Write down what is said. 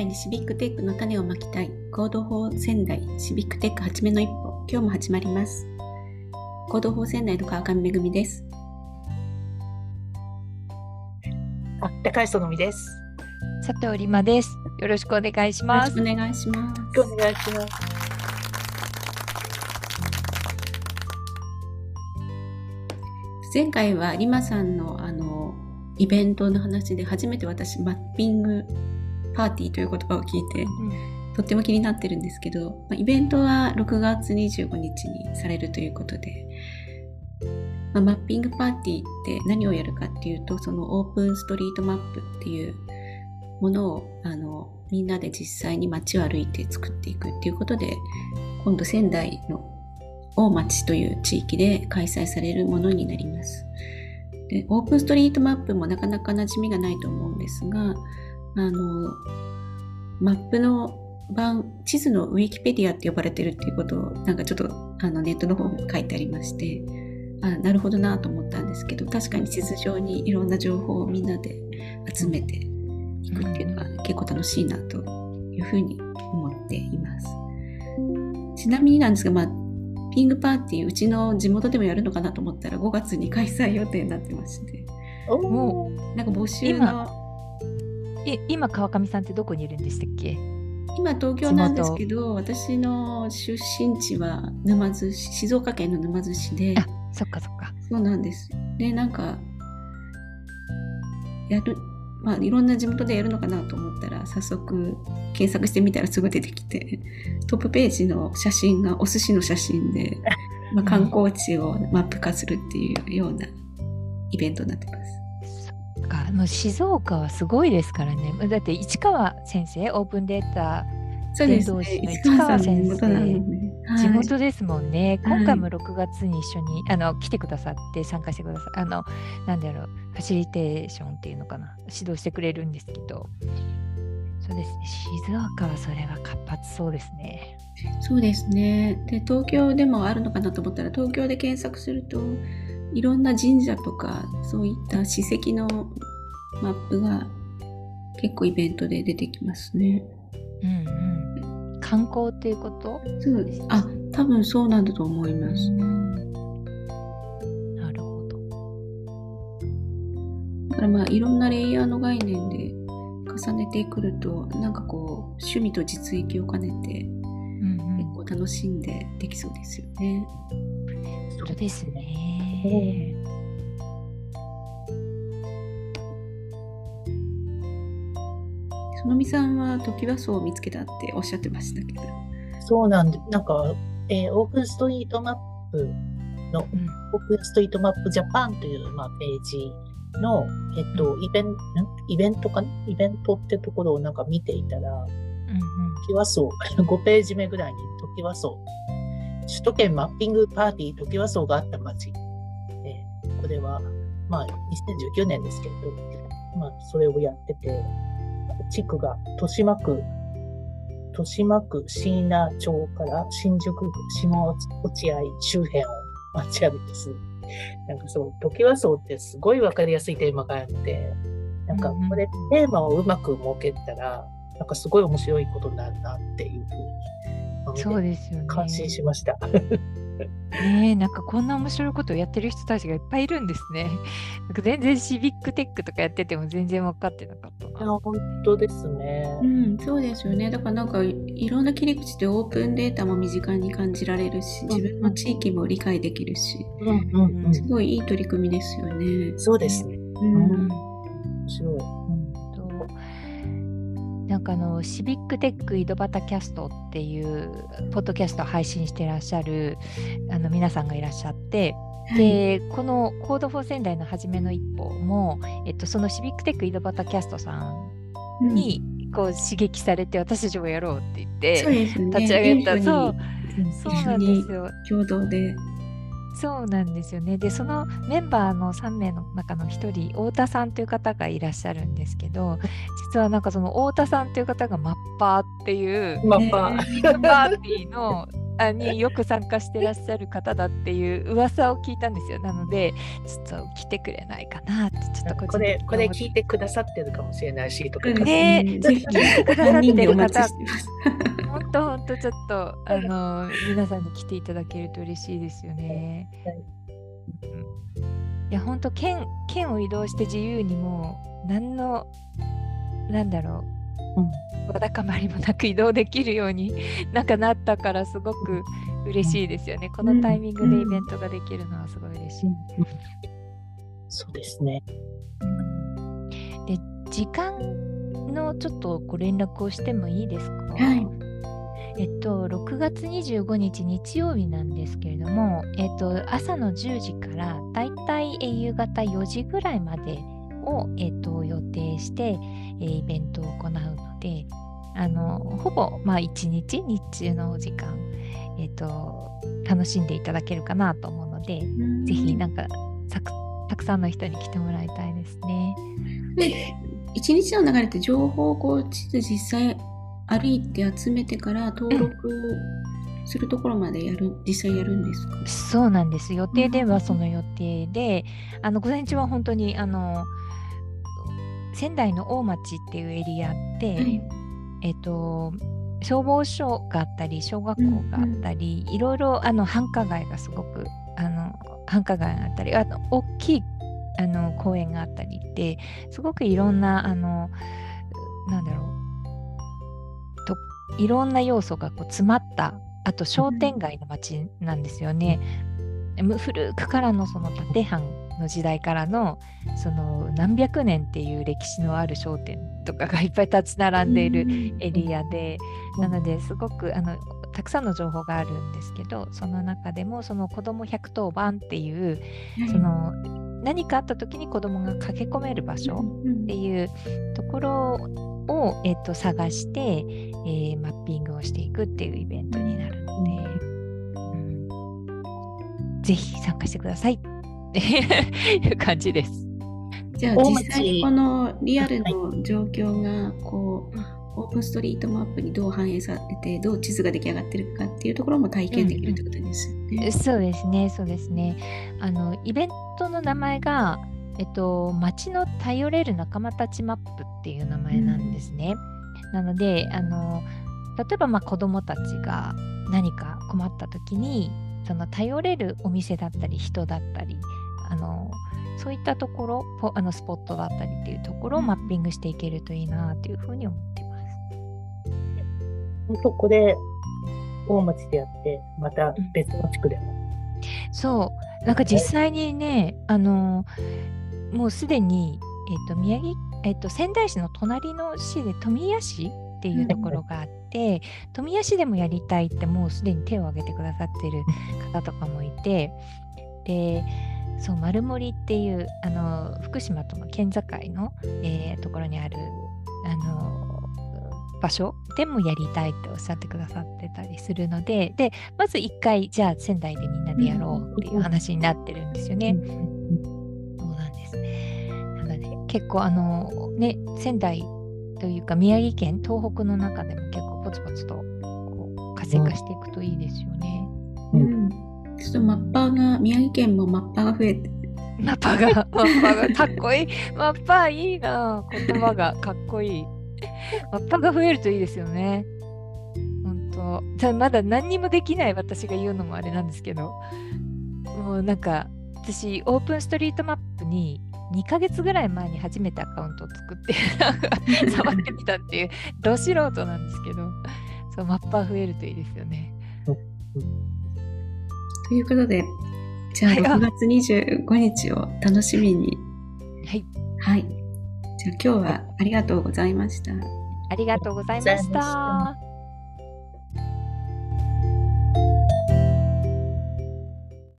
代にシビックテックの種をまきたい。コード法仙台シビックテック初めの一歩。今日も始まります。コード法仙台の川上恵です。あ、高橋のみです。佐藤里真です。よろしくお願いします。お願いしますお願いします。前回はリマさんのあのイベントの話で初めて私マッピングパーティーという言葉を聞いて、うん、とっても気になってるんですけど、まあ、イベントは6月25日にされるということで、まあ、マッピングパーティーって何をやるかっていうとそのオープンストリートマップっていうものをあのみんなで実際に街を歩いて作っていくっていうことで今度仙台の大町という地域で開催されるものになります。でオープンストリートマップもなかなか馴染みがないと思うんですがあのマップの版地図のウィキペディアって呼ばれてるっていうことをなんかちょっとあのネットの方に書いてありましてあなるほどなと思ったんですけど確かに地図上にいろんな情報をみんなで集めていくっていうのが結構楽しいなというふうに思っています。ちなみになんですが、まあ、ピングパーティーうちの地元でもやるのかなと思ったら5月に開催予定になってまして。なんか募集のえ今川上さんってどこにいるんでしたっけ？今東京なんですけど私の出身地は沼津市静岡県の沼津市で。あそっかそっか。そうなんです。でなんかやるまあいろんな地元でやるのかなと思ったら早速検索してみたらすぐ出てきてトップページの写真がお寿司の写真で、まあ、観光地をマップ化するっていうようなイベントになってます。かもう静岡はすごいですからね。だって市川先生オープンデータ伝道師の市川先生、ねはい、地元ですもんね、今回も6月に一緒にあの来てくださって参加してくださあのなんだろうファシリテーションっていうのかな。指導してくれるんですけど。そうですね。静岡はそれは活発そうですね。そうですね。で東京でもあるのかなと思ったら東京で検索するといろんな神社とかそういった史跡のマップが結構イベントで出てきますね。うんうん。観光っていうこと？そうです。あ、多分そうなんだと思います。なるほど。だからまあいろんなレイヤーの概念で重ねてくるとなんかこう趣味と実益を兼ねて、結構楽しんでできそうですよね。そうですね。そのみさんはトキワ荘を見つけたっておっしゃってましたけど。そうなんで、なんか、えー、オープンストリートマップの、うん、オープンストリートマップジャパンという、まあ、ページの、えっと、イベンイベントかな？イベントってところをなんか見ていたら、うんうん、トキワ荘、5ページ目ぐらいにトキワ荘、首都圏マッピングパーティートキワ荘があった街これは、まあ、2019年ですけれど、まあ、それをやってて、地区が豊島区、豊島区椎名町から新宿区下落合周辺を街歩きする。なんかそう、時はそうってすごいわかりやすいテーマがあって、なんかこれテーマをうまく設けたら、なんかすごい面白いことになるなっていうふうに、そうですよね。感心しました。ねえなんかこんな面白いことをやってる人たちがいっぱいいるんですね。なんか全然シビックテックとかやってても全然分かってなかったな。本当ですね。うん、そうですよね。だからなんかいろんな切り口でオープンデータも身近に感じられるし、自分の地域も理解できるし、うんうんうん、すごいいい取り組みですよね。そうですね。うん、なんかあのシビックテック井戸端キャストっていうポッドキャストを配信していらっしゃるあの皆さんがいらっしゃって、でこの「 Code for 仙台の初めの一歩も」えっと、そのシビックテック井戸端キャストさんにこう刺激されて、私たちもやろうって言って立ち上げた、そう、そうなんですよ。共同でそうなんですよね。で、そのメンバーの3名の中の1人、太田さんという方がいらっしゃるんですけど、実はなんかその太田さんという方がマッパーっていう、マッパー、パーティーのあによく参加してらっしゃる方だっていう噂を聞いたんですよ。なので、ちょっと来てくれないかなって、ちょっとこれ、これ聞いてくださってるかもしれないし、とか。ねえ、ぜひ、くださってる方、本本当本当ちょっと、あの、皆さんに来ていただけると嬉しいですよね。いや、本当県、県を移動して自由にもう、何の、なんだろう、うんわだかまりもなく移動できるように なんかなったからすごく嬉しいですよね。このタイミングでイベントができるのはすごい嬉しい。そうですね。で時間のちょっとご連絡をしてもいいですか、はい、えっと、6月25日日曜日なんですけれども、えっと、朝の10時からだいたい夕方4時ぐらいまでを、えっと、予定して、えイベントを行うので、あのほぼ、まあ、1日日中の時間、えーと、楽しんでいただけるかなと思うので、ぜひなんかたくさんの人に来てもらいたいですね。で一日の流れって情報をこう実際歩いて集めてから登録するところまでやる、実際やるんですか？そうなんです。予定ではその予定で、あの午前中は本当にあの仙台の大町っていうエリアって、はい。えっ、と消防署があったり小学校があったり、うんうん、いろいろあの繁華街がすごくあの繁華街があったりあの大きいあの公園があったりってすごくいろんなあのなんだろうといろんな要素がこう詰まったあと商店街の街なんですよね。うん、古くからのその縦藩の時代からのその何百年っていう歴史のある商店とかがいっぱい立ち並んでいるエリアで、なのですごくあのたくさんの情報があるんですけどその中でもその子ども110番っていうその何かあった時に子どもが駆け込める場所っていうところを、えっと、探して、えー、マッピングをしていくっていうイベントになるので、うん、ぜひ参加してください。っていう感じです。じゃあ実際にこのリアルの状況がこう、オープンストリートマップにどう反映されてどう地図が出来上がってるかっていうところも体験できるってことですよね。うんうん、そうですねそうですね。あのイベントの名前がえっと街の頼れる仲間たちマップっていう名前なんですね。うん、なのであの例えばまあ子どもたちが何か困った時にその頼れるお店だったり人だったりあのそういったところあのスポットだったりっていうところをマッピングしていけるといいなというふうに思ってます。本当これ大町でやってまた別の地区でも、うん、そう。なんか実際にねあのもうすでに、えーと、宮城、えーと、仙台市の隣の市で富谷市っていうところがあって、富谷市でもやりたいってもうすでに手を挙げてくださってる方とかもいてでそう丸森っていうあの福島との県境の、えー、ところにあるあの場所でもやりたいっておっしゃってくださってたりするのででまず1回じゃあ仙台でみんなでやろうっていう話になってるんですよね。そうなんですなので結構あのね仙台というか宮城県東北の中でも結構ポツポツとこう活性化していくといいですよね。うんちょっとマッパーが、宮城県もマッパーが増えて。マッパーが、マッパーがかっこいい。マッパーいいな言葉がかっこいい。マッパーが増えるといいですよね。本当じゃまだ何にもできない私が言うのもあれなんですけど、もうなんか、私、オープンストリートマップに2ヶ月ぐらい前に初めてアカウントを作って、触ってみたっていう、ど素人なんですけど、そう、マッパー増えるといいですよね。ということで、じゃあ6月25日を楽しみに。はい。はい。じゃあ今日はありがとうございました。ありがとうございました。